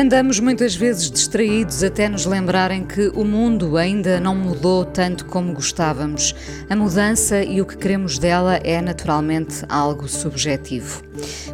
Andamos muitas vezes distraídos até nos lembrarem que o mundo ainda não mudou tanto como gostávamos. A mudança e o que queremos dela é naturalmente algo subjetivo.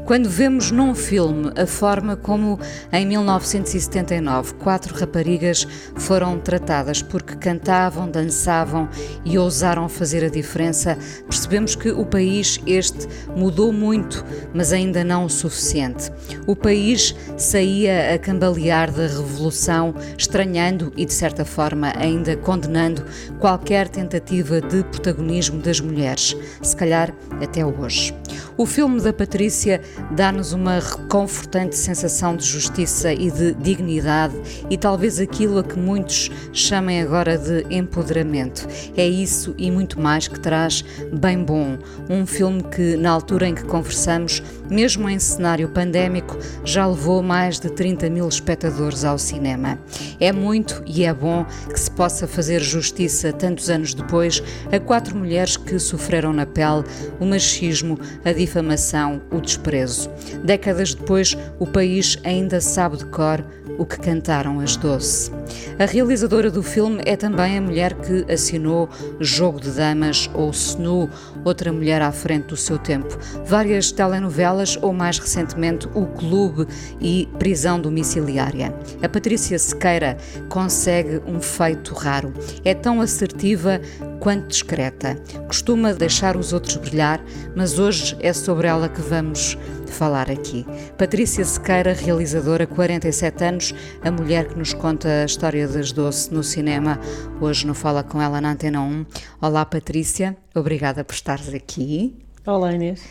Quando vemos num filme a forma como em 1979 quatro raparigas foram tratadas porque cantavam, dançavam e ousaram fazer a diferença, percebemos que o país este mudou muito, mas ainda não o suficiente. O país saía a cambalear da revolução, estranhando e de certa forma ainda condenando qualquer tentativa de protagonismo das mulheres, se calhar até hoje. O filme da Patrícia dá-nos uma reconfortante sensação de justiça e de dignidade e talvez aquilo a que muitos chamem agora de empoderamento. É isso e muito mais que traz bem bom. Um filme que, na altura em que conversamos, mesmo em cenário pandémico, já levou mais de 30 mil espectadores ao cinema. É muito e é bom que se possa fazer justiça tantos anos depois a quatro mulheres que sofreram na pele o machismo, a difamação, o desprezo. Décadas depois, o país ainda sabe de cor o que cantaram as doce. A realizadora do filme é também a mulher que assinou Jogo de Damas ou Snu, outra mulher à frente do seu tempo, várias telenovelas ou mais recentemente O Clube e Prisão Domiciliária. A Patrícia Sequeira consegue um feito raro. É tão assertiva quanto discreta. Costuma deixar os outros brilhar, mas hoje é sobre ela que vamos falar aqui. Patrícia Sequeira, realizadora, 47 anos, a mulher que nos conta a história das doce no cinema. Hoje não fala com ela na Antena 1. Olá, Patrícia, obrigada por estares aqui. Olá, Inês.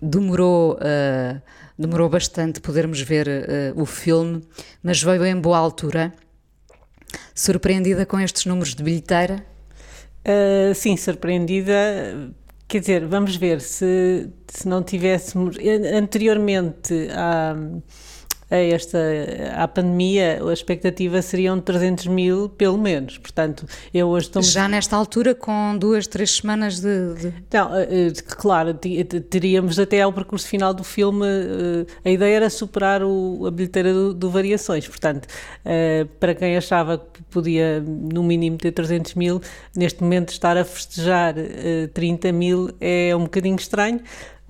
Demorou. Uh, demorou bastante podermos ver uh, o filme, mas veio em boa altura. Surpreendida com estes números de bilheteira? Uh, sim, surpreendida. Quer dizer, vamos ver se, se não tivéssemos. Anteriormente à, a esta à pandemia, a expectativa seriam 300 mil, pelo menos. Portanto, eu hoje estou. Já nesta altura, com duas, três semanas de. de... Não, eh, eh, claro, teríamos até ao percurso final do filme. Eh, a ideia era superar o, a bilheteira do, do, Variações. Portanto, para quem achava que podia, no mínimo, ter 300 mil, neste momento estar a festejar 30 mil é um bocadinho estranho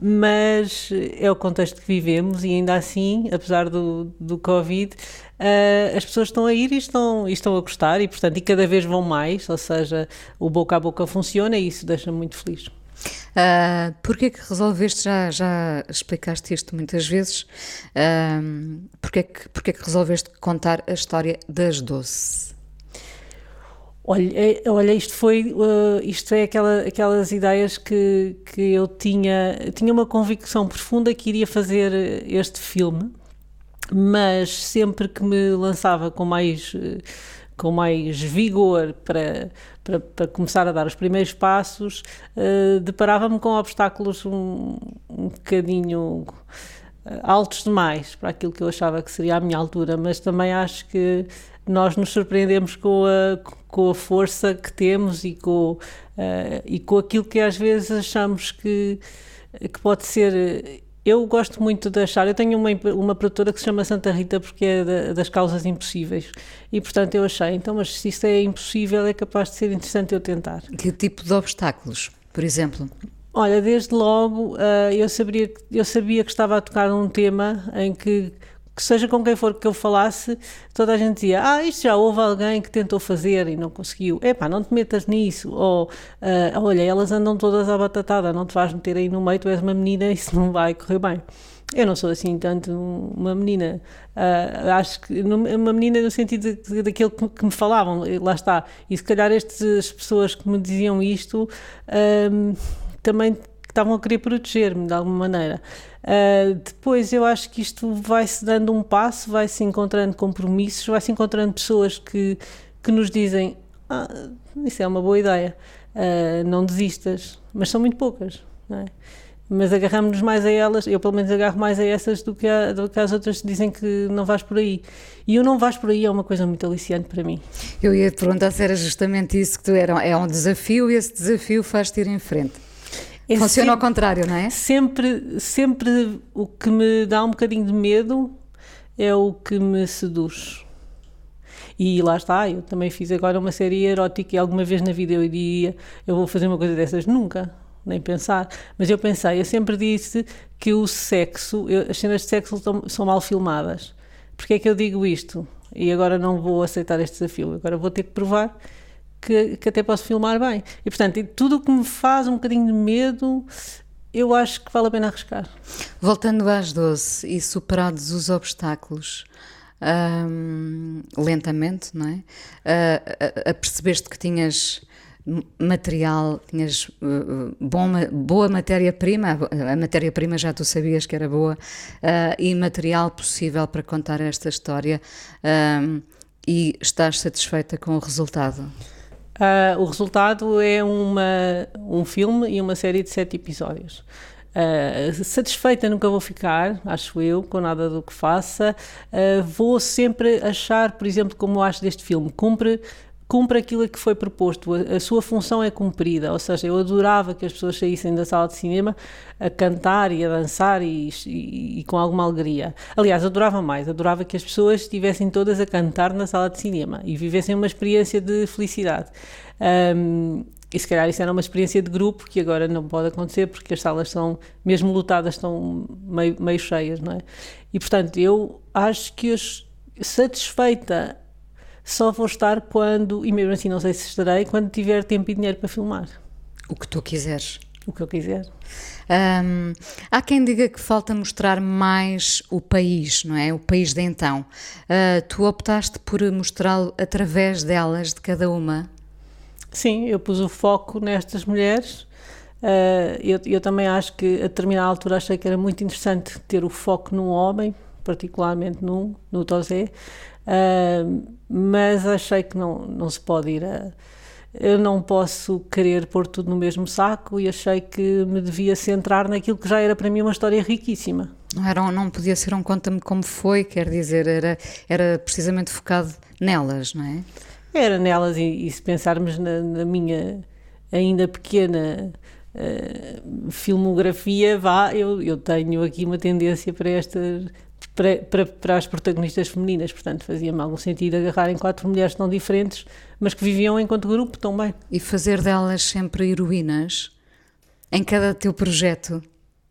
mas é o contexto que vivemos e ainda assim, apesar do, do Covid, uh, as pessoas estão a ir e estão, e estão a gostar e, portanto, e cada vez vão mais, ou seja, o boca a boca funciona e isso deixa-me muito feliz. Uh, Porquê que resolveste, já, já explicaste isto muitas vezes, uh, porquê, que, porquê que resolveste contar a história das doce? Olha, é, olha, isto foi, uh, isto é aquela, aquelas ideias que, que eu tinha, tinha uma convicção profunda que iria fazer este filme, mas sempre que me lançava com mais, com mais vigor para, para, para começar a dar os primeiros passos, uh, deparava-me com obstáculos um, um bocadinho altos demais para aquilo que eu achava que seria a minha altura, mas também acho que nós nos surpreendemos com a, com a força que temos e com, uh, e com aquilo que às vezes achamos que, que pode ser. Eu gosto muito de achar, eu tenho uma, uma produtora que se chama Santa Rita porque é da, das causas impossíveis e portanto eu achei, então mas se isso é impossível é capaz de ser interessante eu tentar. Que tipo de obstáculos, por exemplo? Olha, desde logo uh, eu, sabia, eu sabia que estava a tocar um tema em que que seja com quem for que eu falasse, toda a gente dizia: Ah, isto já houve alguém que tentou fazer e não conseguiu. Epá, não te metas nisso. Ou, uh, olha, elas andam todas à batatada, não te vais meter aí no meio, tu és uma menina e isso não vai correr bem. Eu não sou assim tanto uma menina. Uh, acho que uma menina no sentido daquilo que, que, me falavam, lá está. E se calhar estas pessoas que me diziam isto um, também estavam a querer proteger-me de alguma maneira. Uh, depois eu acho que isto vai-se dando um passo, vai-se encontrando compromissos, vai-se encontrando pessoas que, que nos dizem ah, isso é uma boa ideia, uh, não desistas, mas são muito poucas, não é? mas agarramos-nos mais a elas, eu pelo menos agarro mais a essas do que, a, do que as outras que dizem que não vais por aí. E o não vais por aí é uma coisa muito aliciante para mim. Eu ia te perguntar se era justamente isso que tu era, é um desafio e esse desafio faz-te ir em frente. É Funciona sempre, ao contrário, não é? Sempre, sempre o que me dá um bocadinho de medo é o que me seduz. E lá está, eu também fiz agora uma série erótica e alguma vez na vida eu diria, eu vou fazer uma coisa dessas? Nunca nem pensar. Mas eu pensei, eu sempre disse que o sexo, eu, as cenas de sexo são, são mal filmadas. Porquê é que eu digo isto? E agora não vou aceitar este desafio, agora vou ter que provar que, que até posso filmar bem. E portanto, tudo o que me faz um bocadinho de medo, eu acho que vale a pena arriscar. Voltando às 12 e superados os obstáculos, hum, lentamente, não é? Uh, uh, percebeste que tinhas material, tinhas uh, bom, boa matéria-prima, a matéria-prima já tu sabias que era boa, uh, e material possível para contar esta história, uh, e estás satisfeita com o resultado? Uh, o resultado é uma, um filme e uma série de sete episódios. Uh, satisfeita nunca vou ficar, acho eu, com nada do que faça. Uh, vou sempre achar, por exemplo, como acho deste filme, cumpre cumpre aquilo que foi proposto, a, a, sua função é cumprida, ou seja, eu adorava que as pessoas saíssem da sala de cinema a cantar e a dançar e, e, e com alguma alegria. Aliás, adorava mais, adorava que as pessoas estivessem todas a cantar na sala de cinema e vivessem uma experiência de felicidade. Um, e se calhar isso era uma experiência de grupo que agora não pode acontecer porque as salas são, mesmo lotadas, estão meio, meio cheias, não é? E portanto, eu acho que as, satisfeita só vou estar quando, e mesmo assim não sei se estarei, quando tiver tempo e dinheiro para filmar. O que tu quiseres. O que eu quiser. Há quem diga que falta mostrar mais o país, não é? O país de então. Uh, tu optaste por mostrá-lo através delas, de cada uma? Sim, eu pus o foco nestas mulheres. Uh, eu, eu, também acho que a determinada altura achei que era muito interessante ter o foco num homem, particularmente num, no Tosé, Uh, mas achei que não, não se pode ir a. Eu não posso querer pôr tudo no mesmo saco e achei que me devia centrar naquilo que já era para mim uma história riquíssima. Não, era, não podia ser um conta-me como foi, quer dizer, era, era precisamente focado nelas, não é? Era nelas, e, e se pensarmos na, na, minha ainda pequena uh, filmografia, vá, eu, eu tenho aqui uma tendência para estas para, para, para as protagonistas femininas. Portanto, fazia-me algum sentido agarrarem quatro mulheres tão diferentes, mas que viviam enquanto grupo tão bem. E fazer delas sempre heroínas em cada teu projeto?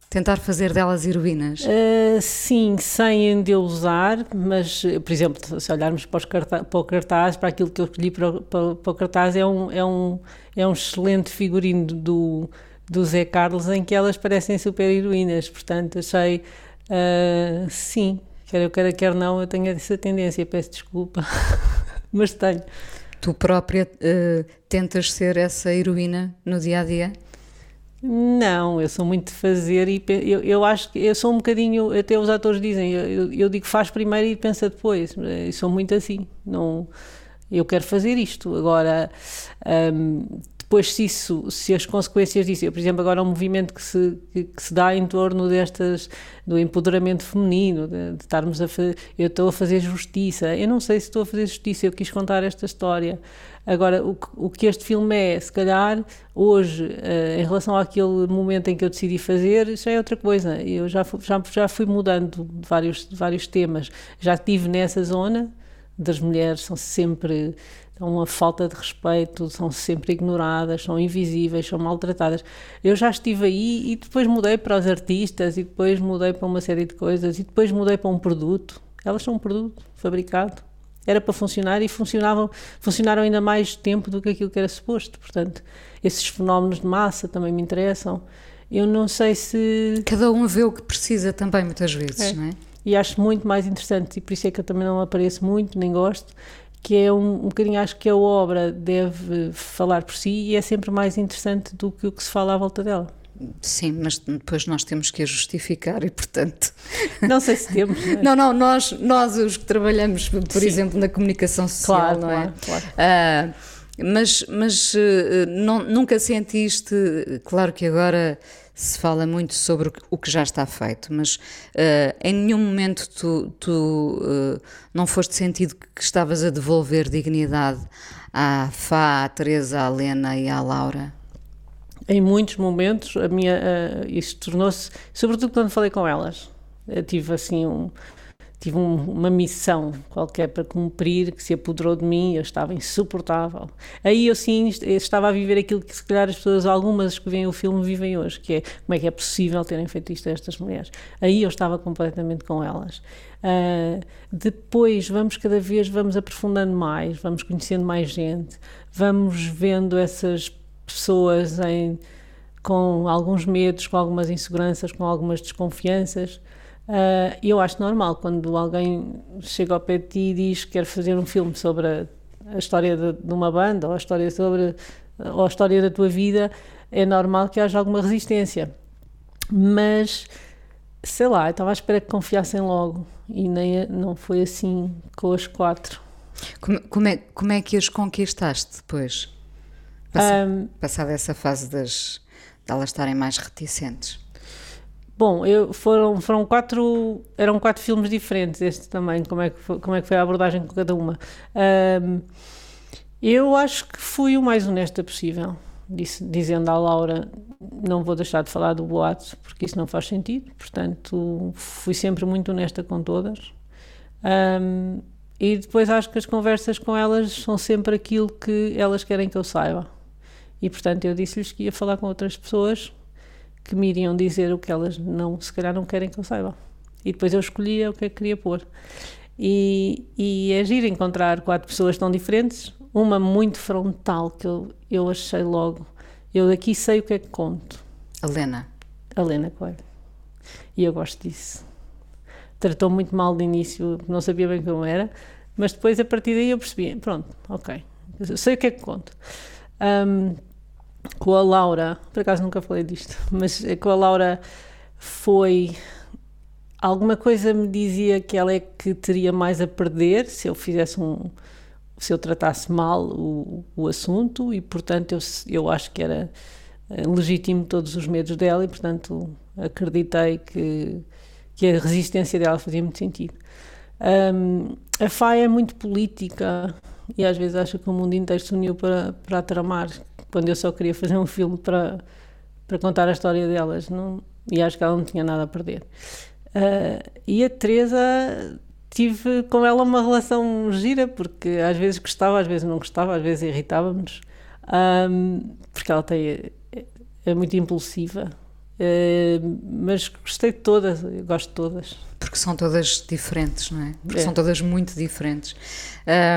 Tentar fazer delas heroínas? Uh, sim, sem endeusar, mas, por exemplo, se olharmos para, cartaz, para o cartaz, para aquilo que eu escolhi para, para, para, o cartaz, é um, é um, é um excelente figurino do, do Zé Carlos em que elas parecem super heroínas, portanto achei Uh, sim, quer eu queira, quer não, eu tenho essa tendência, peço desculpa, mas tenho. Tu própria uh, tentas ser essa heroína no dia a dia? Não, eu sou muito de fazer e eu, eu acho que eu sou um bocadinho, até os atores dizem, eu, eu digo faz primeiro e pensa depois, eu sou muito assim, não, eu quero fazer isto. Agora, um, depois, se, isso, se as consequências disso, eu, por exemplo, agora há um movimento que se, que, que, se dá em torno destas, do empoderamento feminino, de, de estarmos a fazer, eu estou a fazer justiça, eu não sei se estou a fazer justiça, eu quis contar esta história. Agora, o, o que este filme é, se calhar, hoje, uh, em relação àquele momento em que eu decidi fazer, já é outra coisa. Eu já, já, já fui mudando de vários, de vários temas. Já estive nessa zona das mulheres, são sempre são uma falta de respeito, são sempre ignoradas, são invisíveis, são maltratadas. Eu já estive aí e depois mudei para os artistas e depois mudei para uma série de coisas e depois mudei para um produto. Elas são um produto fabricado. Era para funcionar e funcionavam, funcionaram ainda mais tempo do que aquilo que era suposto. Portanto, esses fenómenos de massa também me interessam. Eu não sei se. Cada um vê o que precisa também, muitas vezes, é. não é? E acho muito mais interessante, e por isso é que eu também não apareço muito, nem gosto, que é um, um bocadinho, acho que a obra deve falar por si e é sempre mais interessante do que o que se fala à volta dela. Sim, mas depois nós temos que a justificar e, portanto. Não sei se temos. Não, não, não nós, nós os que trabalhamos, por Sim. exemplo, na comunicação social, claro, não é? Claro. Uh, mas mas uh, não, nunca sentiste, claro que agora se fala muito sobre o que já está feito, mas uh, em nenhum momento tu, tu uh, não foste sentido que estavas a devolver dignidade à Fá, à Teresa, à Lena e à Laura? Em muitos momentos, a minha, uh, isto tornou-se, sobretudo quando falei com elas, eu tive assim um, tive um, uma missão qualquer para cumprir que se apoderou de mim, eu estava insuportável. Aí eu sim estava a viver aquilo que se calhar as pessoas, algumas que veem o filme, vivem hoje, que é como é que é possível terem feito isto a estas mulheres. Aí eu estava completamente com elas. Uh, depois vamos cada vez vamos aprofundando mais, vamos conhecendo mais gente, vamos vendo essas pessoas em, com alguns medos, com algumas inseguranças, com algumas desconfianças Uh, eu acho normal quando alguém chega ao pé de ti e diz que quer fazer um filme sobre a, a história de, de, uma banda ou a história sobre ou a história da tua vida, é normal que haja alguma resistência. Mas sei lá, eu estava à espera que confiassem logo e nem não foi assim com as quatro. Como, como, é, como é que as conquistaste depois? Passa, um, passada essa fase das, de elas estarem mais reticentes? Bom, eu, foram, foram quatro, eram quatro filmes diferentes, este também, como é que foi, como é que foi a abordagem com cada uma. Um, eu acho que fui o mais honesta possível, disse, dizendo à Laura, não vou deixar de falar do boato, porque isso não faz sentido, portanto, fui sempre muito honesta com todas. Um, e depois acho que as conversas com elas são sempre aquilo que elas querem que eu saiba. E portanto eu disse-lhes que ia falar com outras pessoas que me iriam dizer o que elas não, se calhar não querem que eu saiba. E depois eu escolhia o que é que queria pôr. E, e é giro encontrar quatro pessoas tão diferentes, uma muito frontal que eu, eu achei logo. Eu daqui sei o que é que conto. A Lena. A Lena Coelho. E eu gosto disso. Tratou muito mal de início, não sabia bem como era, mas depois a partir daí eu percebi, pronto, ok, eu sei o que é que conto. Um, com a Laura, por acaso nunca falei disto, mas com a Laura foi. Alguma coisa me dizia que ela é que teria mais a perder se eu fizesse um. se eu tratasse mal o, o assunto e, portanto, eu, eu acho que era eh, legítimo todos os medos dela e, portanto, acreditei que, que a resistência dela fazia muito sentido. Um, a FAI é muito política e às vezes acha que o mundo inteiro se uniu para, para tramar quando eu só queria fazer um filme para, para contar a história delas. Não, e acho que ela não tinha nada a perder. Uh, e a Teresa tive com ela uma relação gira, porque às vezes gostava, às vezes não gostava, às vezes irritávamos, um, porque ela tem, é, é muito impulsiva. Uh, mas gostei de todas, gosto de todas. Porque são todas diferentes, não é? Porque é. são todas muito diferentes.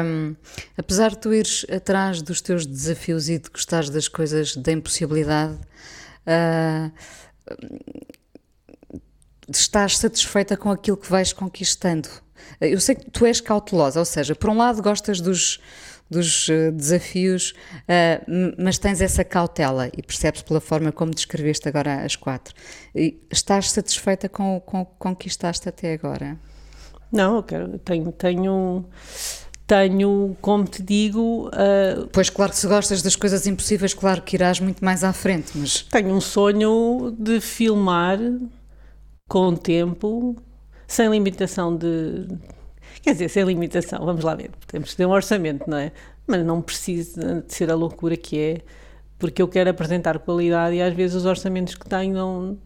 Um, apesar de tu ires atrás dos teus desafios e de gostares das coisas da impossibilidade, uh, estás satisfeita com aquilo que vais conquistando. Eu sei que tu és cautelosa, ou seja, por um lado gostas dos, dos uh, desafios, uh, mas tens essa cautela e percebes pela forma como descreveste agora as quatro. E estás satisfeita com o que conquistaste até agora? Não, eu quero, tenho, tenho tenho, como te digo. Uh, pois, claro que se gostas das coisas impossíveis, claro que irás muito mais à frente, mas. Tenho um sonho de filmar com o tempo, sem limitação de. Quer dizer, sem limitação, vamos lá ver. Temos que ter um orçamento, não é? Mas não precisa de ser a loucura que é, porque eu quero apresentar qualidade e às vezes os orçamentos que tenho não,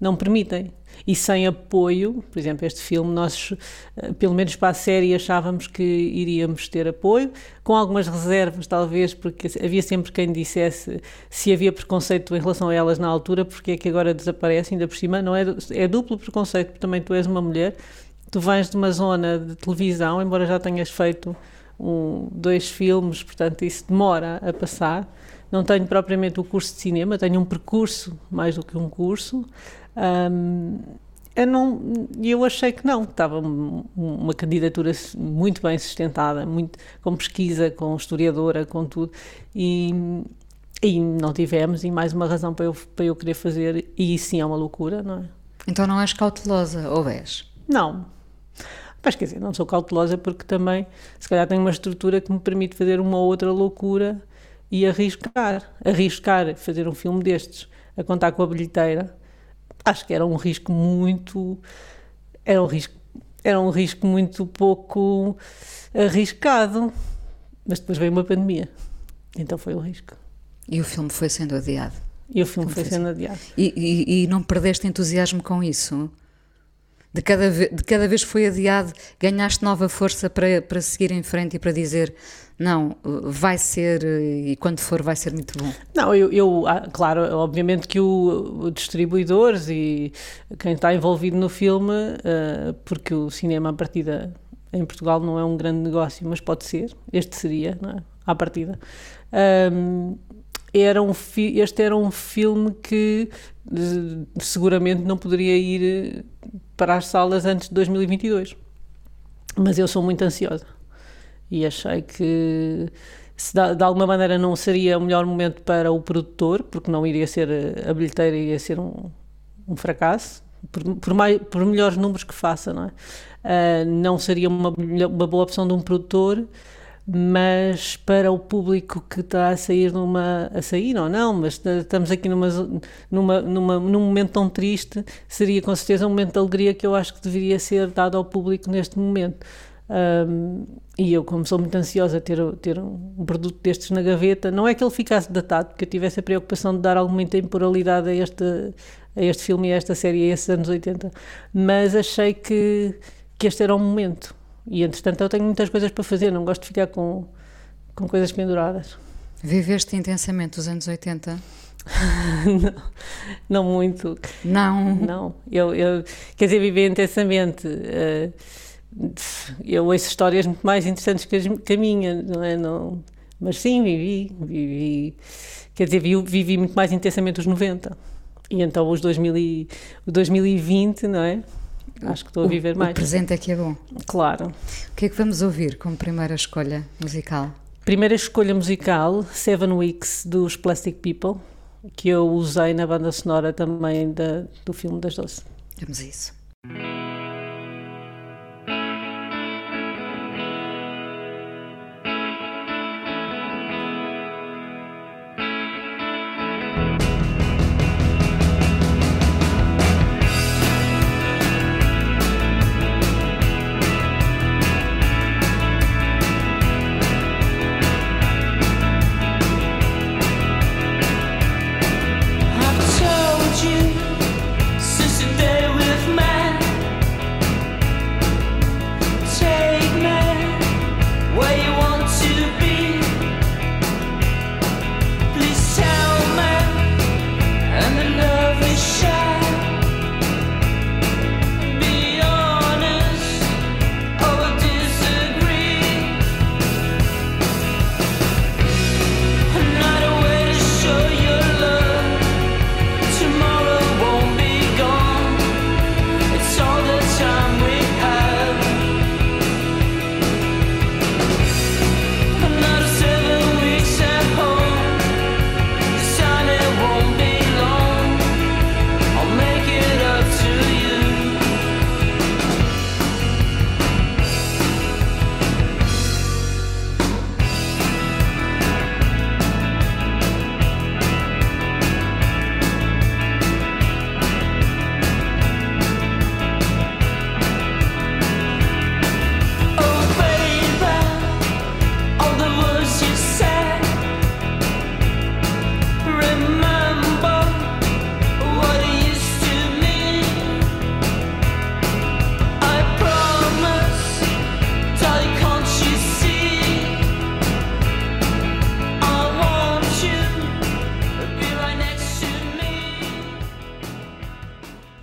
não permitem e sem apoio, por exemplo, este filme, nós, eh, pelo menos para a série, achávamos que iríamos ter apoio, com algumas reservas, talvez, porque havia sempre quem dissesse se havia preconceito em relação a elas na altura, porque é que agora desaparece, ainda por cima, não é, é duplo preconceito, porque também tu és uma mulher, tu vens de uma zona de televisão, embora já tenhas feito um, dois filmes, portanto isso demora a passar. Não tenho propriamente o curso de cinema, tenho um percurso mais do que um curso. Um, eu não eu achei que não estava uma candidatura muito bem sustentada muito com pesquisa com historiadora com tudo e E não tivemos, e mais uma razão para eu, para eu querer fazer, e sim é uma loucura, não é? Então não és cautelosa, ou és? Não. Mas quer dizer, não sou cautelosa porque também, se calhar, tenho uma estrutura que me permite fazer uma ou outra loucura e arriscar. Arriscar fazer um filme destes, a contar com a bilheteira, acho que era um risco muito. Era um risco, era um risco muito pouco arriscado. Mas depois veio uma pandemia. Então foi o risco. E o filme foi sendo adiado. E o filme foi sendo adiado. E, e, e, não perdeste entusiasmo com isso? De cada, de cada vez que foi adiado, ganhaste nova força para, para seguir em frente e para dizer não, vai ser, e quando for, vai ser muito bom? Não, eu, eu ah, claro, obviamente que o, distribuidores e quem está envolvido no filme, uh, porque o cinema à partida em Portugal não é um grande negócio, mas pode ser, este seria, não é? à partida. Um, era um este era um filme que seguramente não poderia ir para as salas antes de 2022. Mas eu sou muito ansiosa e achei que se de, de alguma maneira não seria o melhor momento para o produtor, porque não iria ser a bilheteira, iria ser um, um fracasso, por, por, mais, por melhores números que faça, não é? Uh, não seria uma, uma boa opção de um produtor mas para o público que está a sair numa a sair ou não, mas estamos aqui numa, numa, numa, num momento tão triste, seria com certeza um momento de alegria que eu acho que deveria ser dado ao público neste momento. Um, e eu, como sou muito ansiosa a ter, ter um produto destes na gaveta, não é que ele ficasse datado, porque eu tivesse a preocupação de dar alguma temporalidade a este, a este filme e a esta série, a esses anos 80, mas achei que, que este era o momento e entretanto eu tenho muitas coisas para fazer, não gosto de ficar com, com coisas penduradas. Viveste intensamente os anos 80? não, não muito. Não? Não. Eu, eu, quer dizer, viver intensamente. Uh, eu ouço histórias muito mais interessantes que, a minha, não é? Não, mas sim, vivi, vivi. Quer dizer, vivi, vivi muito mais intensamente os 90. E então os 2000 e, o 2020, não é? Acho que estou a viver o, mais. O presente é que é bom. Claro. O que é que vamos ouvir como primeira escolha musical? Primeira escolha musical, Seven Weeks, dos Plastic People, que eu usei na banda sonora também da, do filme das Doce. Vamos a isso.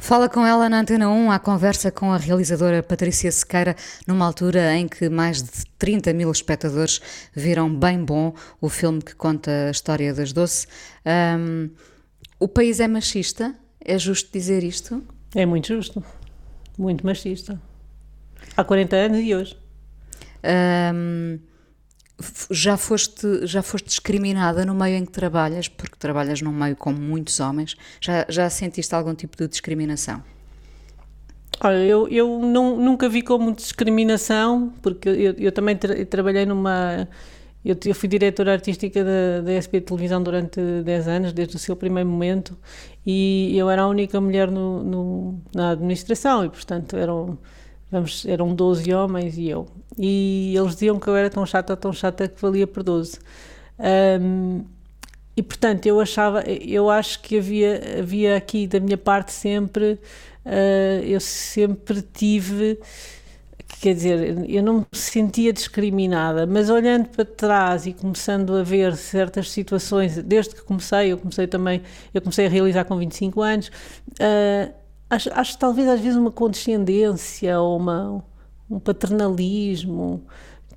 Fala com ela na Antena 1, à conversa com a realizadora Patrícia Sequeira, numa altura em que mais de 30 mil espectadores viram bem bom o filme que conta a história das Doce. Um, o país é machista? É justo dizer isto? É muito justo. Muito machista. Há 40 anos e hoje. Um, já foste, já foste discriminada no meio em que trabalhas, porque trabalhas num meio com muitos homens, já, já sentiste algum tipo de discriminação? Olha, eu, eu não, nunca vi como discriminação, porque eu, eu também tra trabalhei numa. Eu, eu, fui diretora artística da, da SP Televisão durante 10 anos, desde o seu primeiro momento, e eu era a única mulher no, no, na administração, e portanto eram, vamos, eram 12 homens e eu. E eles diziam que eu era tão chata, tão chata que valia por 12. Um, e portanto eu achava, eu acho que havia, havia aqui da minha parte sempre uh, eu sempre tive quer dizer, eu não me sentia discriminada, mas olhando para trás e começando a ver certas situações, desde que comecei, eu comecei também, eu comecei a realizar com 25 anos, uh, acho, acho talvez às vezes uma condescendência ou uma, um paternalismo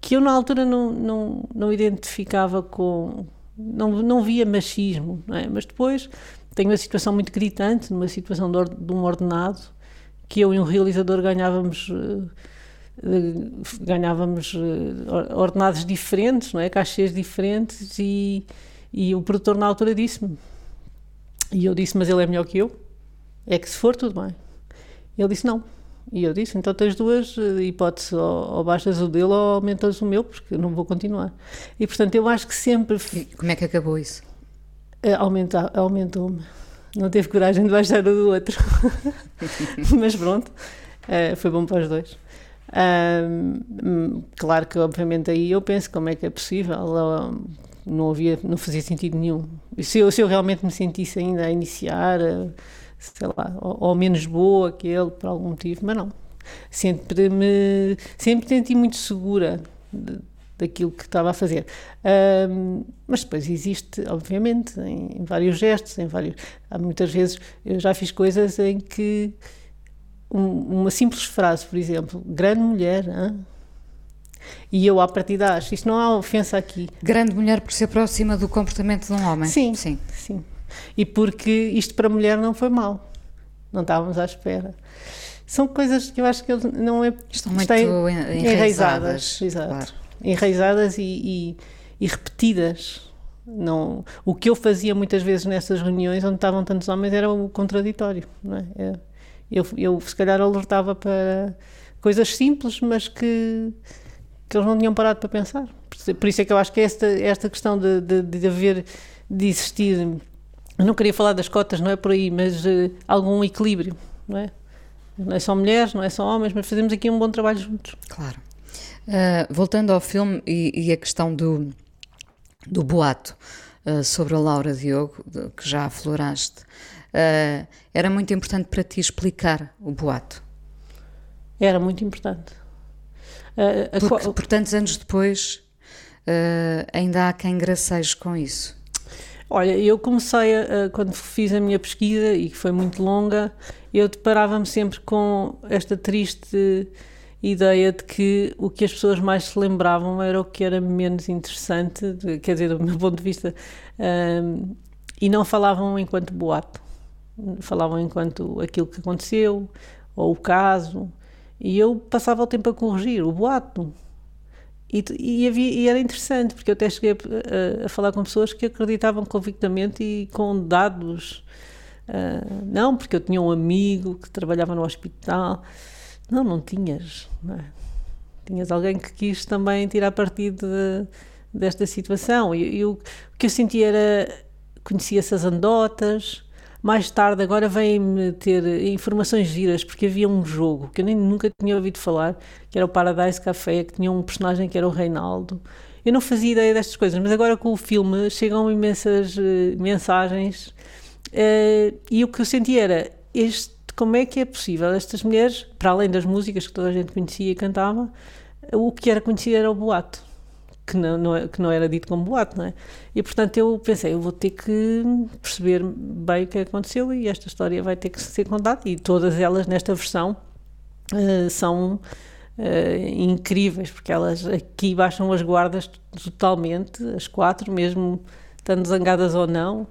que eu na altura não, não, não identificava com, não, não via machismo, não é? mas depois tenho uma situação muito gritante, numa situação de, de um ordenado, que eu e um realizador ganhávamos uh, ganhávamos uh, ordenados diferentes, não é? Cachês diferentes e, e o produtor na altura disse-me e eu disse, mas ele é melhor que eu é que se for tudo bem ele disse não e eu disse, então tens duas hipóteses, ou, ou baixas o dele ou aumentas o meu, porque não vou continuar. E portanto eu acho que sempre. E como é que acabou isso? Eh, aumenta, aumentou-me. Não teve coragem de baixar o do outro. Mas pronto, uh, foi bom para os dois. Claro que, obviamente, aí eu penso como é que é possível. Não, havia, não fazia sentido nenhum. Se eu, se eu realmente me sentisse ainda a iniciar, sei lá, ou, ou menos boa que ele, por algum motivo, mas não. Sempre me sempre senti muito segura de, daquilo que estava a fazer. Um, mas depois existe, obviamente, em, em, vários gestos, em vários. Há muitas vezes eu já fiz coisas em que um, uma simples frase, por exemplo, grande mulher, hein? e eu à partida acho, isto não há ofensa aqui. Grande mulher por ser próxima do comportamento de um homem. Sim, sim, sim. E porque isto para a mulher não foi mal, não estávamos à espera são coisas que eu acho que não é estão muito enraizadas, enraizadas. Claro enraizadas e, e, e, repetidas. Não, o que eu fazia muitas vezes nessas reuniões onde estavam tantos homens era o contraditório. É? é eu, eu, se calhar, alertava para coisas simples, mas que, que eles não tinham parado para pensar. Por isso é que eu acho que esta, esta questão de, de, de haver, de existir, não queria falar das cotas, não é por aí, mas uh, algum equilíbrio, não é? Não é só mulheres, não é só homens, mas fazemos aqui um bom trabalho juntos. Claro. Uh, voltando ao filme e, e, a questão do, do boato uh, sobre a Laura Diogo, que já afloraste, era muito importante para ti explicar o boato? Era muito importante. Porque, por tantos anos depois, ainda há quem graceje com isso. Olha, eu comecei, a, a, quando fiz a minha pesquisa, e que foi muito longa, eu deparava-me sempre com esta triste ideia de que o que as pessoas mais se lembravam era o que era menos interessante, quer dizer, do meu ponto de vista, um, e não falavam enquanto boato, falavam enquanto aquilo que aconteceu, ou o caso, e eu passava o tempo a corrigir o boato. E, e, havia, e era interessante, porque eu até cheguei a, a, falar com pessoas que acreditavam convictamente e com dados. Uh, não, porque eu tinha um amigo que trabalhava no hospital. Não, não tinhas. Não é? Tinhas alguém que quis também tirar partido de, desta situação. E, e o, o, que eu sentia era. Conhecia-se as andotas. Mais tarde, agora vêm-me ter informações giras, porque havia um jogo que eu nem, nunca tinha ouvido falar, que era o Paradise Café, que tinha um personagem que era o Reinaldo. Eu não fazia ideia destas coisas, mas agora com o filme chegam imensas uh, mensagens uh, e o que eu sentia era este como é que é possível estas mulheres, para além das músicas que toda a gente conhecia e cantava, o que era conhecido era o boato, que não, não, é, que não era dito como boato, não é? E portanto eu pensei, eu vou ter que perceber bem o que aconteceu e esta história vai ter que ser contada, e todas elas nesta versão uh, são uh, incríveis, porque elas aqui baixam as guardas totalmente, as quatro, mesmo estando zangadas ou não.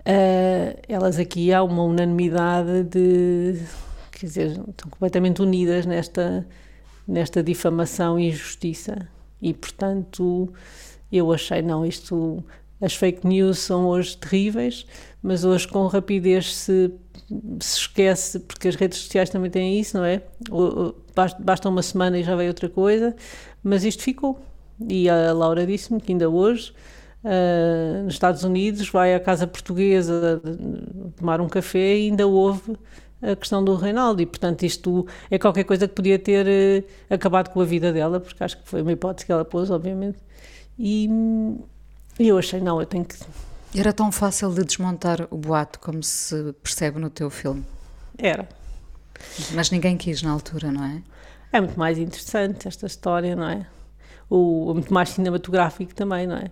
Uh, elas aqui há uma unanimidade de. quer dizer, estão completamente unidas nesta, nesta difamação e injustiça. E portanto, eu achei, não, isto, as fake news são hoje terríveis, mas hoje com rapidez se, se esquece, porque as redes sociais também têm isso, não é? Basta uma semana e já veio outra coisa, mas isto ficou. E a Laura disse-me que ainda hoje uh, nos Estados Unidos, vai à casa portuguesa tomar um café e ainda houve a questão do Reinaldo e portanto isto é qualquer coisa que podia ter uh, acabado com a vida dela porque acho que foi uma hipótese que ela pôs obviamente e, e eu achei não, eu tenho que era tão fácil de desmontar o boato como se percebe no teu filme era mas ninguém quis na altura, não é? É muito mais interessante esta história, não é? O, muito mais cinematográfico também, não é?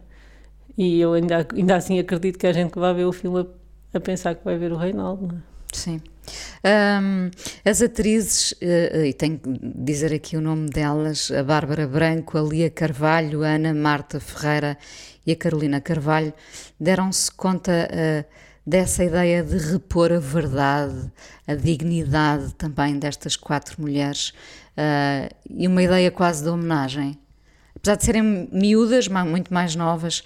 E eu ainda, ainda assim acredito que a gente que vai ver o filme a, a pensar que vai ver o Reinaldo. É? Sim. Um, as atrizes, uh, e tenho que dizer aqui o nome delas: a Bárbara Branco, a Lia Carvalho, a Ana Marta Ferreira e a Carolina Carvalho, deram-se conta uh, dessa ideia de repor a verdade, a dignidade também destas quatro mulheres uh, e uma ideia quase de homenagem. Apesar de serem miúdas, muito mais novas,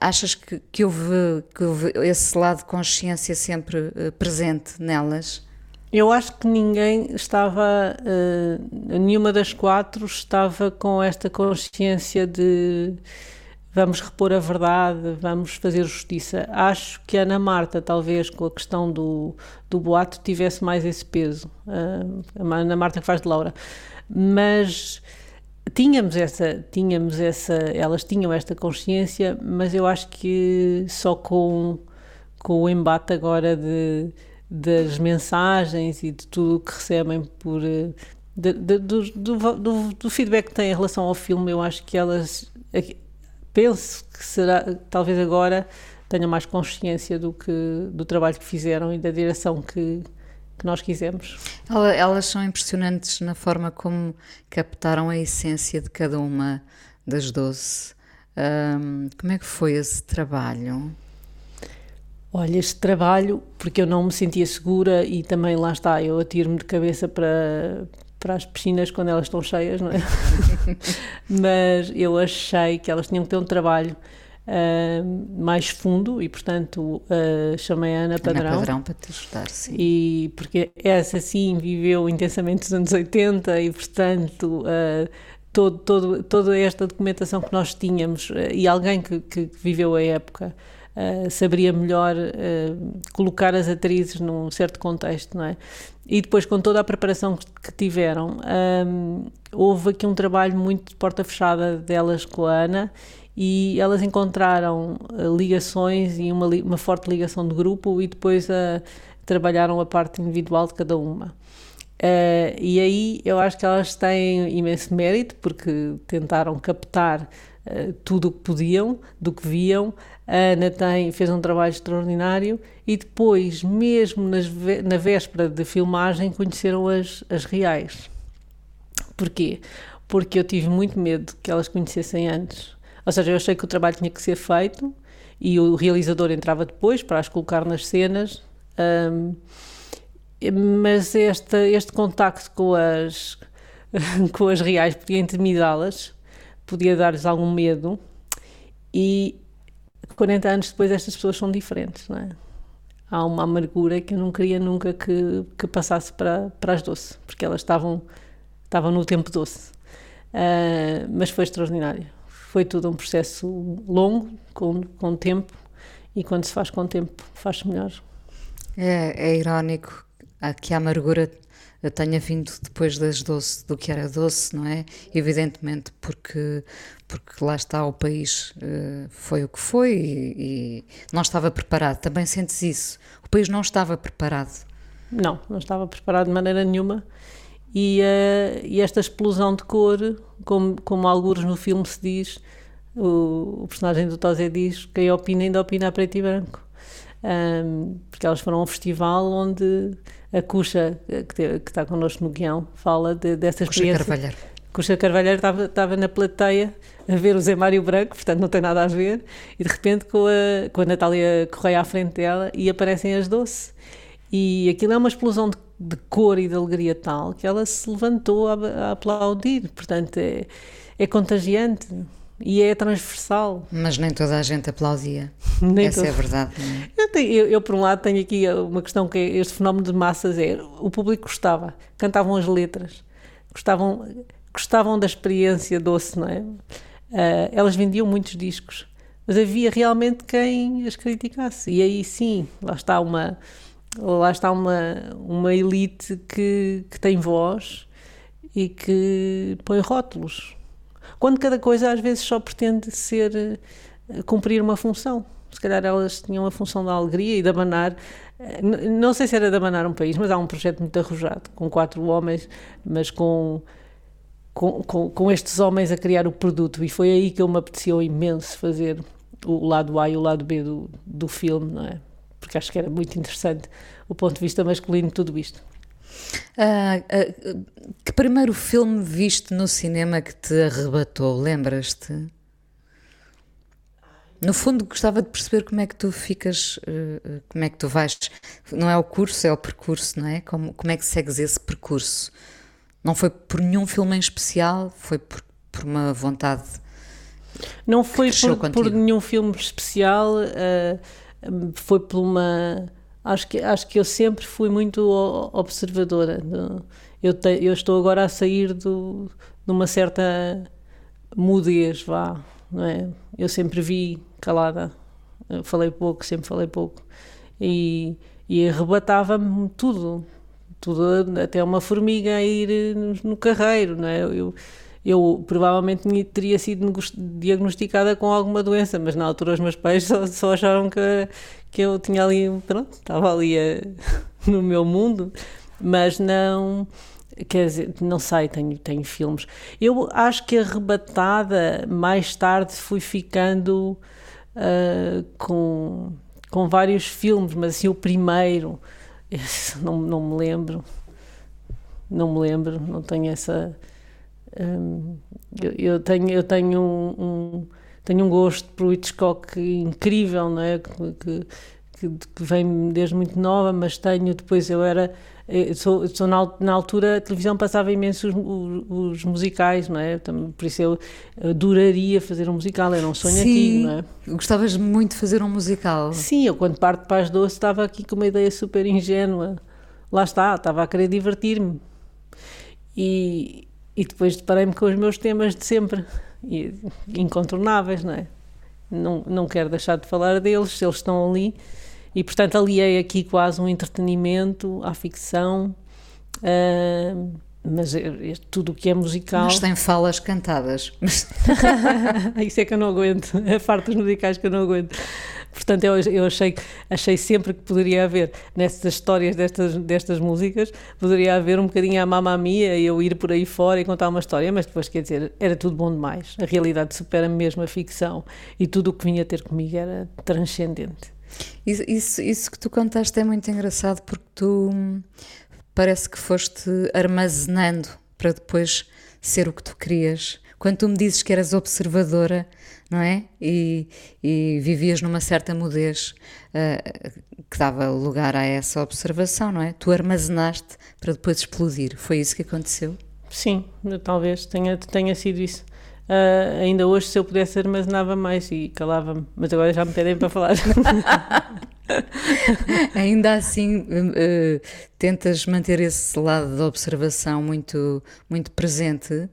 Achas que, que, houve, que houve esse lado de consciência sempre uh, presente nelas? Eu acho que ninguém estava, uh, nenhuma das quatro estava com esta consciência de vamos repor a verdade, vamos fazer justiça. Acho que a Ana Marta, talvez com a questão do, do boato, tivesse mais esse peso. Uh, a Ana Marta que faz de Laura. Mas tínhamos essa, tínhamos essa, elas tinham esta consciência, mas eu acho que só com, com o embate agora de, das mensagens e de tudo que recebem por de, de, do, do, do, feedback que têm em relação ao filme, eu acho que elas penso que será talvez agora tenham mais consciência do que do trabalho que fizeram e da direção que, que nós quisemos. Elas são impressionantes na forma como captaram a essência de cada uma das doze. Um, como é que foi esse trabalho? Olha, este trabalho, porque eu não me sentia segura e também lá está, eu atiro-me de cabeça para, para as piscinas quando elas estão cheias, não é? Mas eu achei que elas tinham que ter um trabalho uh, mais fundo e, portanto, uh, chamei a Ana Padrão. Ana Padrão para te ajudar, sim. E porque essa, sim, viveu intensamente os anos 80 e, portanto, uh, todo, todo, toda esta documentação que nós tínhamos e alguém que, que viveu a época Uh, saberia melhor uh, colocar as atrizes num certo contexto, não é? E depois, com toda a preparação que, que tiveram, um, houve aqui um trabalho muito de porta fechada delas com a Ana e elas encontraram uh, ligações e uma, uma forte ligação de grupo e depois uh, trabalharam a parte individual de cada uma. Uh, e aí eu acho que elas têm imenso mérito porque tentaram captar uh, tudo o que podiam, do que viam. A Ana tem, fez um trabalho extraordinário e depois, mesmo nas, na véspera de filmagem, conheceram as, as reais. Porquê? Porque eu tive muito medo que elas conhecessem antes ou seja, eu achei que o trabalho tinha que ser feito e o realizador entrava depois para as colocar nas cenas. Um, mas este, este contacto com as, com as reais podia intimidá-las, podia dar-lhes algum medo e 40 anos depois estas pessoas são diferentes, não é? Há uma amargura que eu não queria nunca que, que passasse para, para as doce, porque elas estavam, estavam no tempo doce. Uh, mas foi extraordinário foi tudo um processo longo, com, com tempo, e quando se faz com tempo, faz-se melhor. É, é irónico que a amargura tenha vindo depois das doce, do que era doce, não é? Evidentemente, porque, porque lá está o país, uh, foi o que foi e, e, não estava preparado. Também sentes isso? O país não estava preparado? Não, não estava preparado de maneira nenhuma e, uh, e esta explosão de cor, como, como alguns no filme se diz, o, o personagem do Tosé diz, quem opina ainda opina a preto e branco. Um, porque elas foram a um festival onde a Cuxa, que, te, que está connosco no guião, fala de, dessa experiência. Cuxa Carvalheiro. Cuxa Carvalheiro estava, estava na plateia a ver o Zé Mário Branco, portanto não tem nada a ver, e de repente com a, com a Natália Correia à frente dela e aparecem as doce. E aquilo é uma explosão de, de cor e de alegria tal que ela se levantou a, a aplaudir. Portanto, é, é contagiante e é transversal. Mas nem toda a gente aplaudia. Nem Essa é a verdade. é? Eu, tenho- eu- eu, por um lado, tenho aqui uma questão que é este fenómeno de massas é o público gostava, cantavam as letras, gostavam, gostavam da experiência doce, não é? Ah, elas vendiam muitos discos, mas havia realmente quem as criticasse. E aí sim, lá está uma, lá está uma, uma elite que, que tem voz e que põe rótulos. Quando cada coisa às vezes só pretende ser eh, cumprir uma função. Se calhar elas tinham a função da alegria e de abanar. Não sei se era de abanar um país, mas há um projeto muito arrojado, com quatro homens, mas com, com, com, com estes homens a criar o produto. E foi aí que eu me apeteceu imenso fazer o lado A e o lado B do, do filme, não é? Porque acho que era muito interessante o ponto de vista masculino de tudo isto. Ah, ah, que primeiro filme viste no cinema que te arrebatou? Lembras-te? No fundo, gostava de perceber como é que tu ficas, eh, como é que tu vais. Não é o curso, é o percurso, não é? Como, como é que segues esse percurso? Não foi por nenhum filme em especial, foi por, por uma vontade. Não foi por, por nenhum filme especial, eh, foi por uma. Acho que, acho que eu sempre fui muito observadora. do- eu, te- eu estou agora a sair do, de uma certa mudez, vá, não é? Eu sempre vi calada, eu falei pouco, sempre falei pouco. E, e arrebatava-me tudo, tudo, até uma formiga a ir no, no carreiro, não é? Eu, eu provavelmente teria sido diagnosticada com alguma doença, mas na altura os meus pais só, só acharam que, que eu tinha ali, pronto, estava ali eh, no meu mundo, mas não, quer dizer, não sei, tenho, tenho filmes. Eu acho que arrebatada, mais tarde fui ficando ah, com, com vários filmes, mas assim o primeiro, não, não me lembro, não me lembro, não tenho essa. Eu, eu tenho, eu tenho um, um- tenho um gosto por Hitchcock incrível, não é? Que, que, que, vem desde muito nova, mas tenho depois eu era eu sou, sou na, na altura a televisão passava imenso os, os- musicais, não é? Por isso eu adoraria fazer um musical, era um sonho antigo, não é? Gostavas muito de fazer um musical. Sim, eu quando parto para as doce estava aqui com uma ideia super ingênua. Lá está, estava a querer divertir-me. E, e depois deparei-me com os meus temas de sempre, e, incontornáveis, não é? Não, não quero deixar de falar deles, eles estão ali. E portanto aliei aqui quase um entretenimento à ficção, ah, mas é- é tudo o que é musical. Mas tem falas cantadas. Isso é que eu não aguento, parte dos musicais que eu não aguento. Portanto, eu, eu achei, achei sempre que poderia haver, nessas histórias destas, destas músicas, poderia haver um bocadinho a mamma mia e eu ir por aí fora e contar uma história, mas depois, quer dizer, era tudo bom demais. A realidade supera mesmo a ficção e tudo o que vinha ter comigo era transcendente. Isso, isso, isso que tu contaste é muito engraçado porque tu hum, parece que foste armazenando para depois ser o que tu querias. Quando tu me dizes que eras observadora, não é? E, e vivias numa certa mudez ah, que dava lugar a essa observação, não é? Tu armazenaste para depois explodir. Foi isso que aconteceu? Sim, talvez tenha, tenha sido isso. Ah, ainda hoje, se eu pudesse, armazenava mais e calava-me, mas agora já me pedem para falar. Ainda assim, eh, tentas manter esse lado da observação muito, muito presente.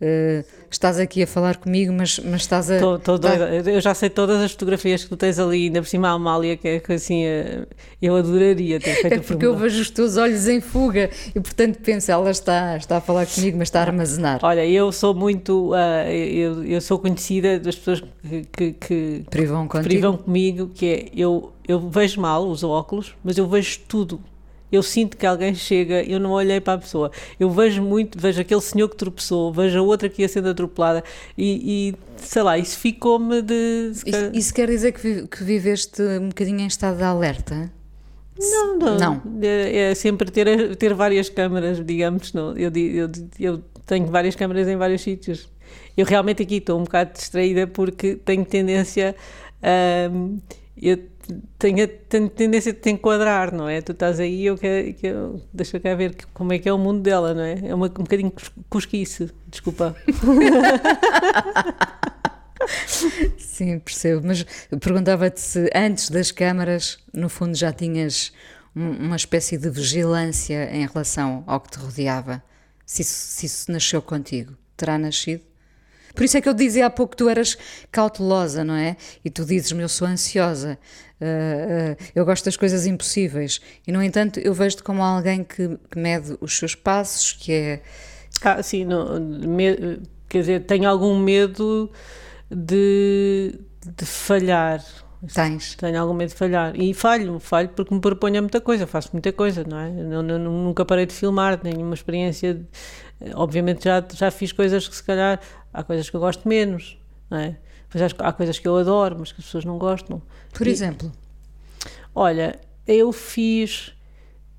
Eh, estás aqui a falar comigo, mas, mas estás a. Tá-. Eu já sei todas as fotografias que tu tens ali, ainda por cima a Amália, que é que assim, eh, eu adoraria ter feito É porque eu vejo os teus olhos em fuga e, portanto, penso, ela está, está a falar comigo, mas está a armazenar. Olha, eu sou muito, ah, eu, eu sou conhecida das pessoas que, que, que Privam que privam comigo, que é, eu, eu vejo mal, uso óculos, mas eu vejo tudo. Eu sinto que alguém chega, eu não olhei para a pessoa. Eu vejo muito, vejo aquele senhor que tropeçou, vejo a outra que ia sendo atropelada e, e, sei lá, isso ficou-me de... Isso, isso quer dizer que, que viveste um bocadinho em estado de alerta? Não, não. Não. É, é sempre ter, ter várias câmaras, digamos. Não. Eu, eu, eu tenho várias câmaras em vários sítios. Eu realmente aqui estou um bocado distraída porque tenho tendência a. eu, tenho, tendência de te enquadrar, não é? Tu estás aí eu quero, quero, deixa cá ver como é que é o mundo dela, não é? É uma, um bocadinho cusquice, desculpa. Sim, percebo, mas perguntava-te se antes das câmaras, no fundo, já tinhas uma espécie de vigilância em relação ao que te rodeava. Se isso, se isso nasceu contigo, terá nascido? Por isso é que eu dizia há pouco que tu eras cautelosa, não é? E tu dizes-me, eu sou ansiosa, uh, uh, eu gosto das coisas impossíveis. E, no entanto, eu vejo-te como alguém que, que, mede os seus passos, que é. Ah, sim, não, me, quer dizer, tenho algum medo de, de falhar. Tens. Tenho algum medo de falhar. E falho, falho porque me proponho a muita coisa, faço muita coisa, não é? Não, não, nunca parei de filmar, tenho uma experiência. De, obviamente já, já fiz coisas que se calhar há coisas que eu gosto menos, não é? há coisas que eu adoro, mas que as pessoas não gostam. Por e, exemplo? Olha, eu fiz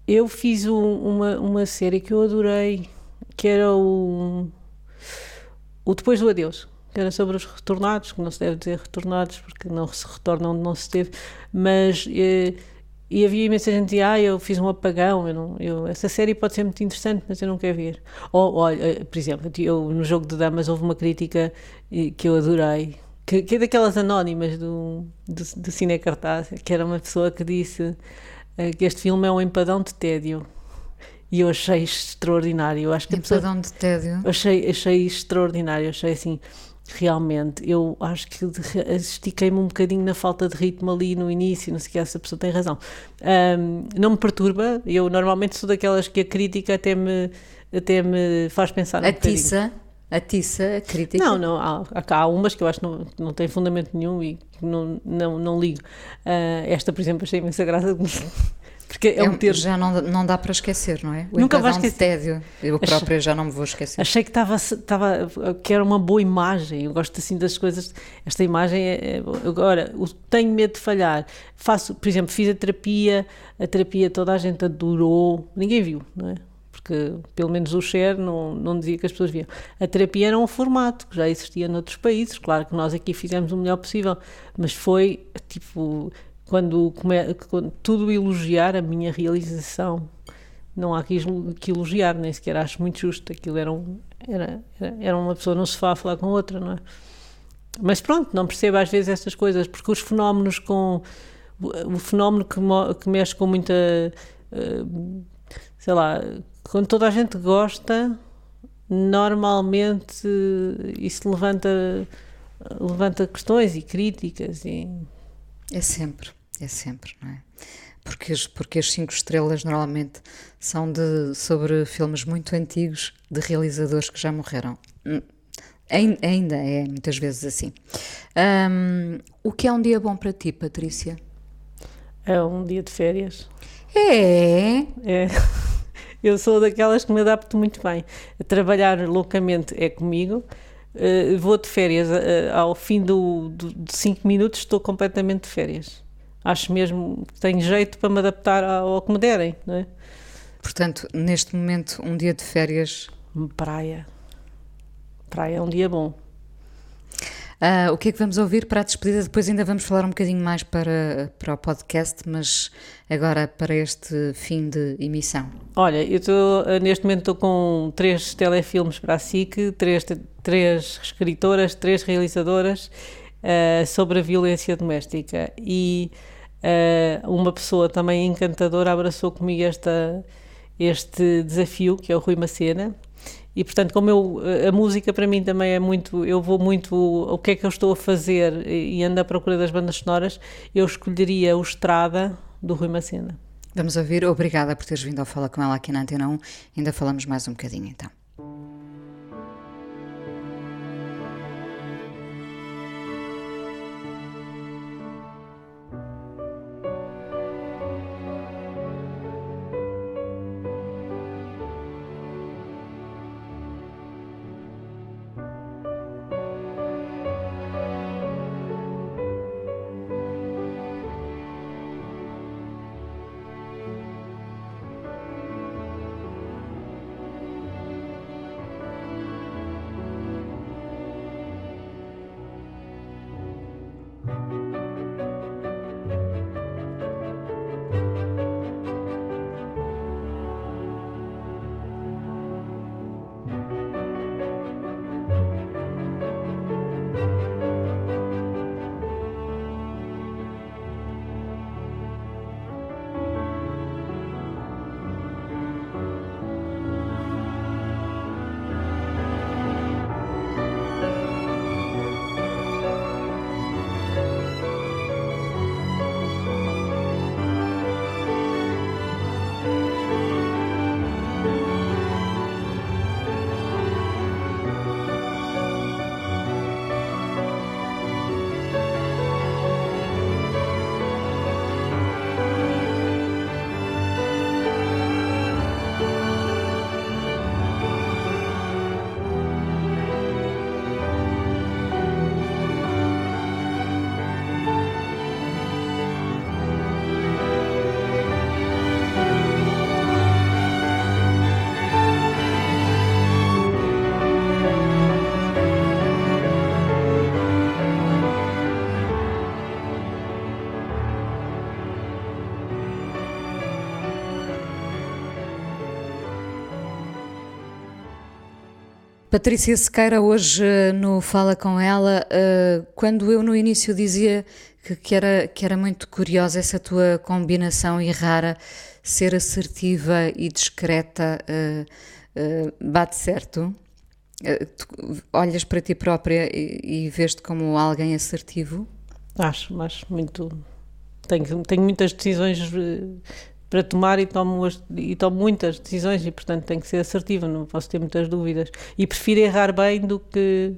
eu fiz um, uma, uma série que eu adorei, que era o, o Depois do Adeus, que era sobre os retornados, que não se deve dizer retornados, porque não se retorna onde não se esteve, mas eh, e havia imensa gente ah, eu fiz um apagão, eu não, eu, essa série pode ser muito interessante, mas eu não quero ver. Ou, olha, eh, por exemplo, eu, no jogo de damas houve uma crítica eh, que eu adorei, que, que é daquelas anónimas do, do, do Cine Cartaz, que era uma pessoa que disse uh, que este filme é um empadão de tédio. E eu achei extraordinário. Eu acho que empadão pessoa, de tédio? Achei, achei extraordinário, achei assim realmente, eu acho que estiquei-me um bocadinho na falta de ritmo ali no início, não sei que essa pessoa tem razão. Um, não me perturba, eu normalmente sou daquelas que a crítica até me, até me faz pensar um Atiça? Atiça a crítica? Não, não, há, há umas que eu acho que não, não têm fundamento nenhum e não, não, não ligo. Uh, esta, por exemplo, achei imensa graça porque é, é um termo. Já não, não dá para esquecer, não é? O Nunca vais esquecer. tédio. Eu própria já não me vou esquecer. Achei que estava, estava que era uma boa imagem. Eu gosto assim das coisas. Esta imagem é. é agora, tenho medo de falhar. Faço, por exemplo, fiz a terapia, a terapia toda a gente adorou, ninguém viu, não é? Porque pelo menos o share não, não dizia que as pessoas viam. A terapia era um formato que já existia noutros países. Claro que nós aqui fizemos o melhor possível, mas foi tipo quando, quando tudo elogiar a minha realização, não há que, que elogiar, nem sequer acho muito justo. Aquilo era, um, era, era uma pessoa no sofá a falar com outra, não é? Mas pronto, não percebo às vezes estas coisas, porque os fenómenos com. O fenómeno que, que mexe com muita. Uh, sei lá, quando toda a gente gosta, normalmente isso levanta, levanta questões e críticas e é sempre, é sempre, não é? Porque, porque as cinco estrelas normalmente são de, sobre filmes muito antigos de realizadores que já morreram. Hum, ainda é muitas vezes assim. Um, o que é um dia bom para ti, Patrícia? É um dia de férias. É? É. Eu sou daquelas que me adapto muito bem. Trabalhar loucamente é comigo Uh, vou de férias, uh, ao fim do, do, de 5 minutos estou completamente de férias. Acho mesmo que tenho jeito para me adaptar ao, que me derem, não é? Portanto, neste momento, um dia de férias. Praia. Praia é um dia bom. Uh, o que é que vamos ouvir para a despedida? Depois ainda vamos falar um bocadinho mais para, para o podcast, mas agora para este fim de emissão. Olha, eu estou, neste momento estou com três telefilmes para a SIC, três, três escritoras, três realizadoras uh, sobre a violência doméstica e uh, uma pessoa também encantadora abraçou comigo esta, este desafio, que é o Rui Macena, e portanto, como eu, a música para mim também é muito, eu vou muito, o que é que eu estou a fazer e ando à procura das bandas sonoras, eu escolheria o Estrada do Rui Macena. Vamos ouvir, obrigada por teres vindo ao Fala com ela aqui na Antena 1, ainda falamos mais um bocadinho então. Patrícia Sequeira, hoje no Fala Com Ela, quando eu no início dizia que, era, que era muito curiosa essa tua combinação e rara, ser assertiva e discreta, bate certo? Olhas para ti própria e, vês-te como alguém assertivo? Acho, mas muito. Tenho, tenho muitas decisões para tomar e tomo, as, e tomo muitas decisões e, portanto, tenho que ser assertiva, não posso ter muitas dúvidas. E prefiro errar bem do que,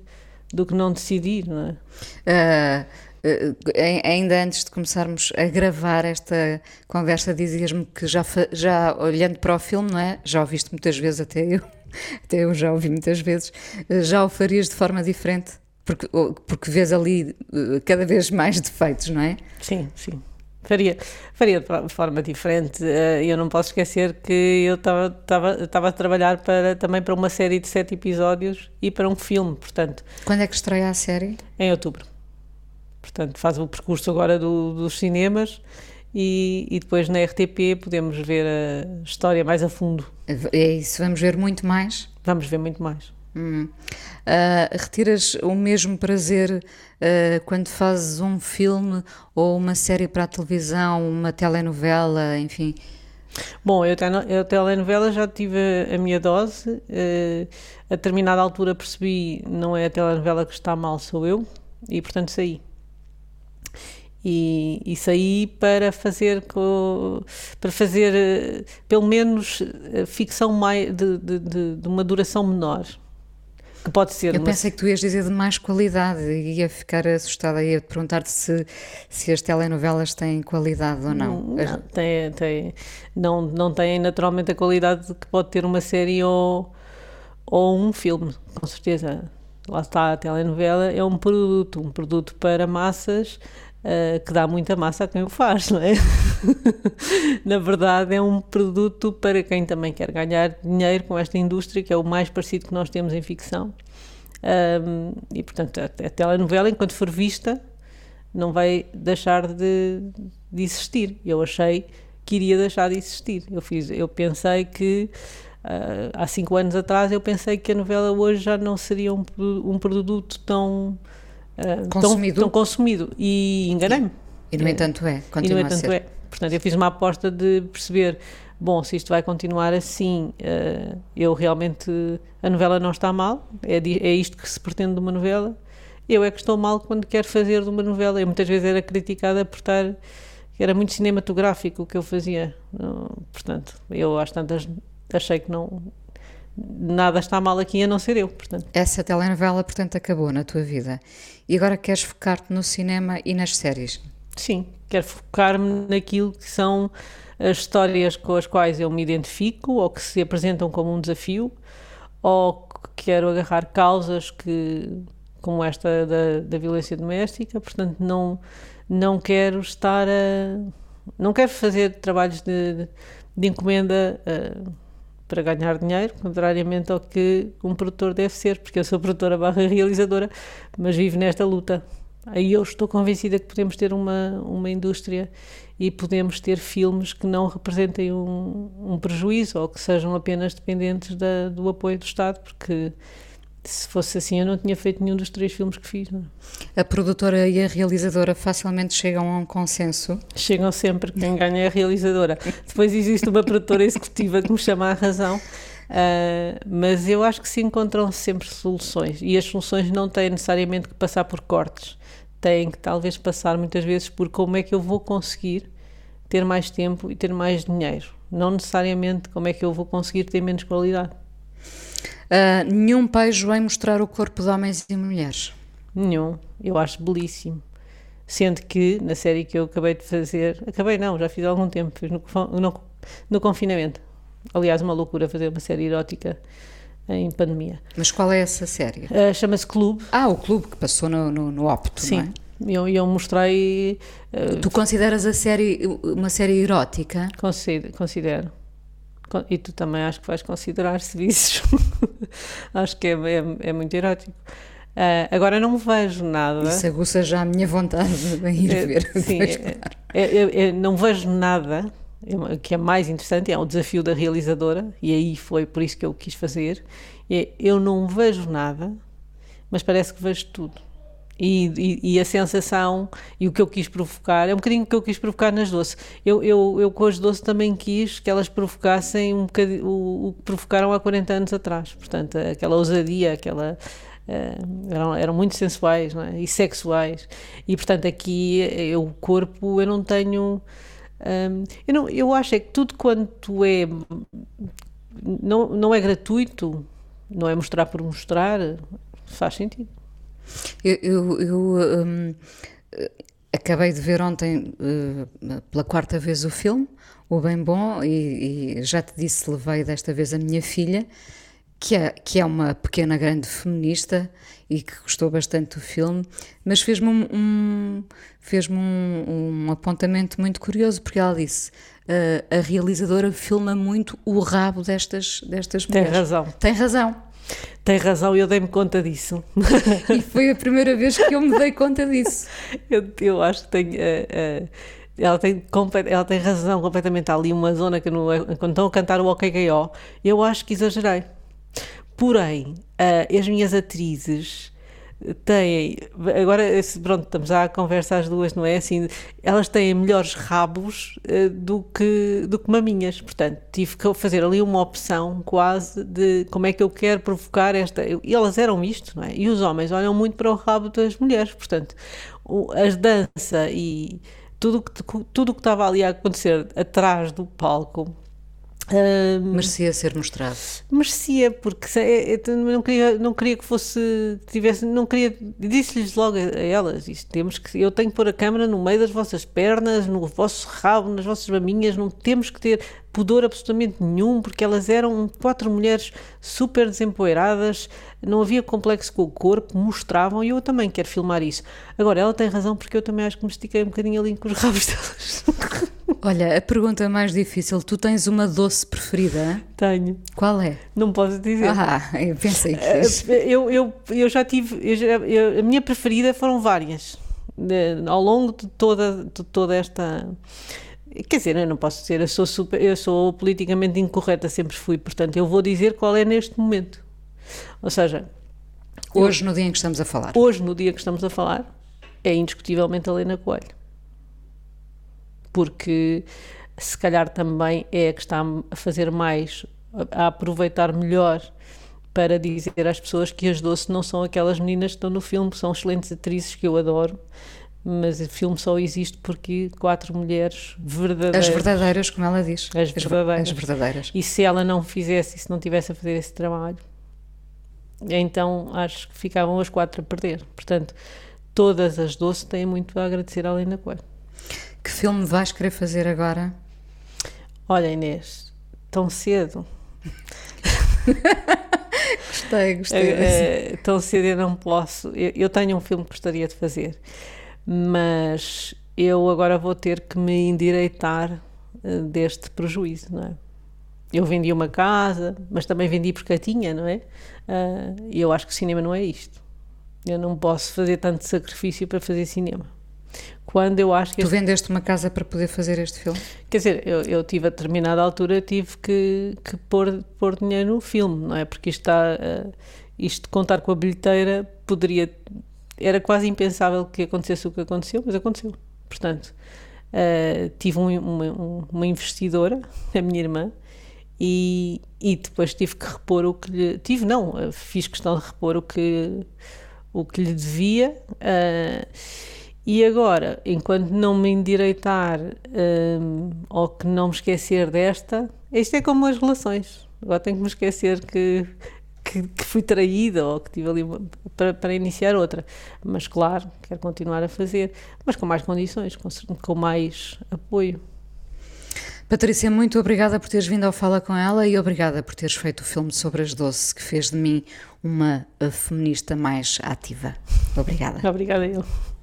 do que não decidir, não é? Uh, uh, ainda antes de começarmos a gravar esta conversa, dizias-me que já, já olhando para o filme, não é? Já ouviste muitas vezes, até eu, até eu já ouvi muitas vezes, uh, já o farias de forma diferente? Porque, porque vês ali cada vez mais defeitos, não é? Sim, sim. Faria, faria de forma diferente. Eh, eu não posso esquecer que eu estava a trabalhar para, também para uma série de sete episódios e para um filme, portanto. Quando é que estreia a série? Em outubro. Portanto, faz o percurso agora do, dos cinemas e, e, depois na RTP podemos ver a história mais a fundo. É isso, vamos ver muito mais? Vamos ver muito mais. Hum. Uh, retiras o mesmo prazer uh, quando fazes um filme ou uma série para a televisão, uma telenovela, enfim? Bom, eu, a telenovela já tive a minha dose. Uh, a determinada altura percebi não é a telenovela que está mal, sou eu, e portanto saí. E, e saí para fazer para fazer pelo menos ficção mais de, de, de, de uma duração menor que pode ser. Eu pensei que tu ias dizer de mais qualidade e ia ficar assustada, ia perguntar-te se, se as telenovelas têm qualidade ou não. Não, tem, tem, não, não têm naturalmente a qualidade que pode ter uma série ou, ou um filme, com certeza. Lá está, a telenovela é um produto, um produto para massas. Uh, que dá muita massa a quem o faz, não é? Na verdade, é um produto para quem também quer ganhar dinheiro com esta indústria, que é o mais parecido que nós temos em ficção. Um, e, portanto, a, a, telenovela, enquanto for vista, não vai deixar de, de existir. Eu achei que iria deixar de existir. Eu, fiz, eu pensei que. Uh, há cinco anos atrás eu pensei que a novela hoje já não seria um, um produto tão uh, consumido. Tão, tão, consumido. E enganei-me. E, no entanto é, continua e no entanto é. Portanto, eu fiz uma aposta de perceber, bom, se isto vai continuar assim, uh, eu realmente, a novela não está mal, é, é isto que se pretende de uma novela, eu é que estou mal quando quero fazer de uma novela. Eu muitas vezes era criticada por estar, era muito cinematográfico o que eu fazia. portanto, eu às tantas achei que não, nada está mal aqui a não ser eu, portanto. Essa telenovela, portanto, acabou na tua vida. E agora queres focar-te no cinema e nas séries? Sim, quero focar-me naquilo que são as histórias com as quais eu me identifico ou que se apresentam como um desafio ou quero agarrar causas que como esta da, da violência doméstica, portanto não não quero estar a não quero fazer trabalhos de, de encomenda uh, para ganhar dinheiro, contrariamente ao que um produtor deve ser, porque eu sou produtora barra realizadora, mas vivo nesta luta. Aí eu estou convencida que podemos ter uma, uma indústria e podemos ter filmes que não representem um, um prejuízo ou que sejam apenas dependentes da, do apoio do Estado, porque se fosse assim eu não tinha feito nenhum dos três filmes que fiz. Não. É? A produtora e a realizadora facilmente chegam a um consenso? Chegam sempre, quem ganha é a realizadora. Depois existe uma produtora executiva que me chama à razão, uh, mas eu acho que se encontram sempre soluções e as soluções não têm necessariamente que passar por cortes, têm que talvez passar muitas vezes por como é que eu vou conseguir ter mais tempo e ter mais dinheiro, não necessariamente como é que eu vou conseguir ter menos qualidade. Uh, nenhum país vem mostrar o corpo de homens e mulheres? Nenhum. Eu acho belíssimo. Sendo que na série que eu acabei de fazer, acabei não, já fiz há algum tempo, fiz no, no, no confinamento. Aliás, uma loucura fazer uma série erótica em pandemia. Mas qual é essa série? Uh, Chama-se Clube. Ah, o Clube que passou no, no, no Opto, Sim. não é? Eu, eu mostrei. Uh, tu consideras a série uma série erótica? Considero. considero. E tu também acho que vais considerar serviços. acho que é, é, é muito erótico. Uh, agora não vejo nada. Isso aguça já a minha vontade de ir é, ver. Sim, é, é, é, não vejo nada que é mais interessante, é o desafio da realizadora, e aí foi por isso que eu quis fazer, é eu não vejo nada, mas parece que vejo tudo. E, e, e, a sensação e o que eu quis provocar é um bocadinho o que eu quis provocar nas doces. Eu, eu, eu com as doces também quis que elas provocassem um o, o que provocaram há 40 anos atrás. Portanto, aquela ousadia, aquela. Uh, eram, eram muito sensuais é? e sexuais. E portanto, aqui eu, o corpo eu não tenho. Um, eu, não, eu acho é que tudo quanto é. Não, não é gratuito, não é mostrar por mostrar, faz sentido. Eu, eu, eu um, acabei de ver ontem uh, pela quarta vez o filme, O Bem Bom, e, e, já te disse, levei desta vez a minha filha, que é, que é uma pequena grande feminista e que gostou bastante do filme, mas fez-me um, um fez um, um, apontamento muito curioso, porque ela disse. Uh, a realizadora filma muito o rabo destas, destas mulheres. Tem razão. Tem razão. Tem razão, eu dei-me conta disso. E foi a primeira vez que eu me dei conta disso. eu, eu acho que tenho. Uh, uh, ela tem, ela tem razão completamente. Há ali uma zona que, no, quando estão a cantar o OKKO, eu acho que exagerei. Porém, uh, as minhas atrizes têm, agora pronto, estamos à conversa às duas, não é? Assim, elas têm melhores rabos uh, do, que, do que maminhas, portanto, tive que fazer ali uma opção quase de como é que eu quero provocar esta. E elas eram isto, não é? E os homens olham muito para o rabo das mulheres, portanto, as dança e tudo que, tudo que estava ali a acontecer atrás do palco merecia ser mostrado. Merecia, porque eu não queria, não queria que fosse, tivesse, não queria, disse-lhes logo a, elas, isto, temos que, eu tenho que pôr a câmera no meio das vossas pernas, no vosso rabo, nas vossas maminhas, não temos que ter pudor absolutamente nenhum, porque elas eram quatro mulheres super desempoeiradas, não havia complexo com o corpo, mostravam, e eu também quero filmar isso. Agora, ela tem razão, porque eu também acho que me estiquei um bocadinho ali com os rabos delas. Olha, a pergunta mais difícil: tu tens uma doce preferida? Tenho. Qual é? Não posso dizer. Ah, eu pensei que. Eh, eu, eu, eu já tive. Eu já, eu, a minha preferida foram várias. De, ao longo de toda, de toda esta. Quer dizer, eu não posso dizer, eu sou, super, eu sou politicamente incorreta, sempre fui, portanto, eu vou dizer qual é neste momento. Ou seja. Hoje, eu, no dia em que estamos a falar. Hoje, no dia que estamos a falar, é indiscutivelmente a Helena Coelho porque se calhar também é a que está a fazer mais, a aproveitar melhor para dizer às pessoas que as Doce não são aquelas meninas que estão no filme, são excelentes atrizes que eu adoro, mas o filme só existe porque quatro mulheres verdadeiras. As verdadeiras, como ela diz. As verdadeiras. As verdadeiras. E se ela não fizesse, se não tivesse a fazer esse trabalho, então acho que ficavam as quatro a perder. Portanto, todas as Doce têm muito a agradecer à Helena Coelho. Que filme vais querer fazer agora? Olha, Inês, tão cedo. gostei, gostei. É, é, tão cedo eu não posso. Eu, eu, tenho um filme que gostaria de fazer, mas eu agora vou ter que me endireitar uh, deste prejuízo, não é? Eu vendi uma casa, mas também vendi porque a tinha, não é? Uh, e eu acho que cinema não é isto. Eu não posso fazer tanto sacrifício para fazer cinema quando eu acho que. Tu este... vendeste uma casa para poder fazer este filme? Quer dizer, eu, eu tive a determinada altura, tive que, que pôr, pôr dinheiro no filme, não é? Porque isto está. Uh, isto de contar com a bilheteira poderia. Era quase impensável que acontecesse o que aconteceu, mas aconteceu. Portanto, uh, tive um, uma, uma investidora, a minha irmã, e, e depois tive que repor o que lhe. Tive, não, fiz questão de repor o que, o que lhe devia. Uh, e agora, enquanto não me endireitar um, ou que não me esquecer desta, isto é como as relações. Agora tenho que me esquecer que, que, que fui traída ou que tive ali para, para, iniciar outra. Mas claro, quero continuar a fazer, mas com mais condições, com, com mais apoio. Patrícia, muito obrigada por teres vindo ao Fala com ela e obrigada por teres feito o filme sobre as doces que fez de mim uma feminista mais ativa. Obrigada. obrigada eu.